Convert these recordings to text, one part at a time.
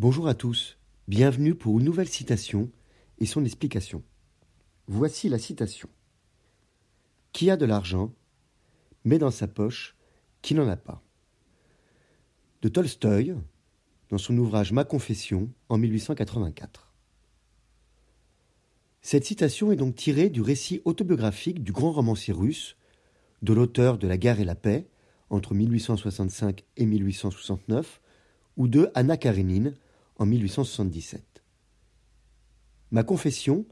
Bonjour à tous, bienvenue pour une nouvelle citation et son explication. Voici la citation. Qui a de l'argent met dans sa poche qui n'en a pas. De Tolstoï, dans son ouvrage Ma Confession en 1884. Cette citation est donc tirée du récit autobiographique du grand romancier russe, de l'auteur de La guerre et la paix, entre 1865 et 1869, ou de Anna Karénine, en 1877. Ma confession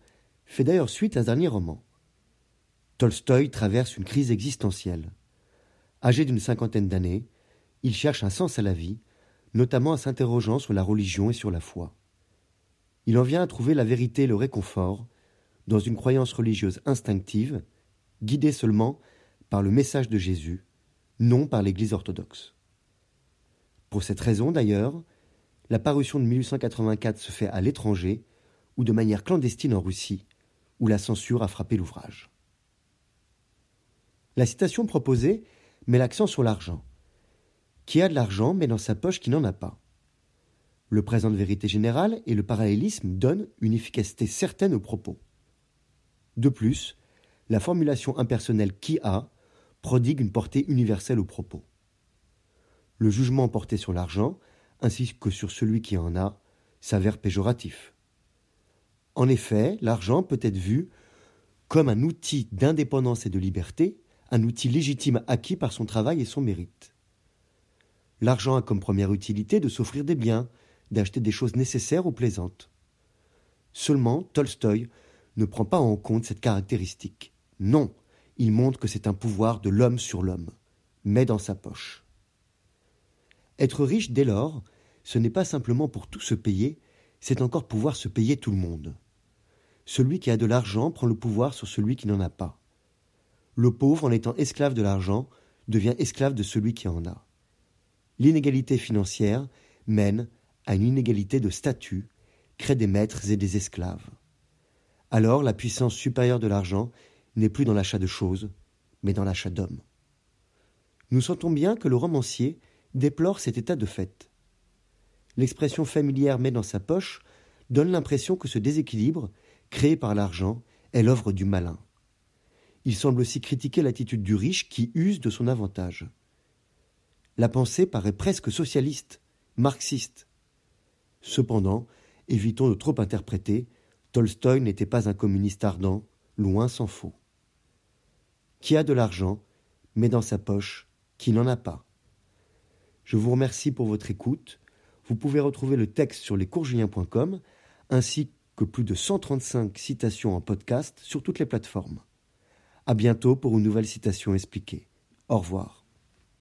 fait d'ailleurs suite à ce dernier roman. Tolstoï traverse une crise existentielle. Âgé d'une cinquantaine d'années, il cherche un sens à la vie, notamment en s'interrogeant sur la religion et sur la foi. Il en vient à trouver la vérité et le réconfort dans une croyance religieuse instinctive, guidée seulement par le message de Jésus, non par l'Église orthodoxe. Pour cette raison, d'ailleurs, la parution de 1884 se fait à l'étranger ou de manière clandestine en Russie, où la censure a frappé l'ouvrage. La citation proposée met l'accent sur l'argent. Qui a de l'argent met dans sa poche qui n'en a pas. Le présent de vérité générale et le parallélisme donnent une efficacité certaine aux propos. De plus, la formulation impersonnelle qui a prodigue une portée universelle aux propos. Le jugement porté sur l'argent ainsi que sur celui qui en a, s'avère péjoratif. En effet, l'argent peut être vu comme un outil d'indépendance et de liberté, un outil légitime acquis par son travail et son mérite. L'argent a comme première utilité de s'offrir des biens, d'acheter des choses nécessaires ou plaisantes. Seulement, Tolstoï ne prend pas en compte cette caractéristique. Non, il montre que c'est un pouvoir de l'homme sur l'homme, mais dans sa poche. Être riche dès lors, ce n'est pas simplement pour tout se payer, c'est encore pouvoir se payer tout le monde. Celui qui a de l'argent prend le pouvoir sur celui qui n'en a pas. Le pauvre, en étant esclave de l'argent, devient esclave de celui qui en a. L'inégalité financière mène à une inégalité de statut, crée des maîtres et des esclaves. Alors la puissance supérieure de l'argent n'est plus dans l'achat de choses, mais dans l'achat d'hommes. Nous sentons bien que le romancier déplore cet état de fait. L'expression familière met dans sa poche donne l'impression que ce déséquilibre, créé par l'argent, est l'œuvre du malin. Il semble aussi critiquer l'attitude du riche qui use de son avantage. La pensée paraît presque socialiste, marxiste. Cependant, évitons de trop interpréter, Tolstoï n'était pas un communiste ardent, loin s'en faut. Qui a de l'argent, met dans sa poche qui n'en a pas. Je vous remercie pour votre écoute. Vous pouvez retrouver le texte sur lescoursjulien.com ainsi que plus de 135 citations en podcast sur toutes les plateformes. À bientôt pour une nouvelle citation expliquée. Au revoir.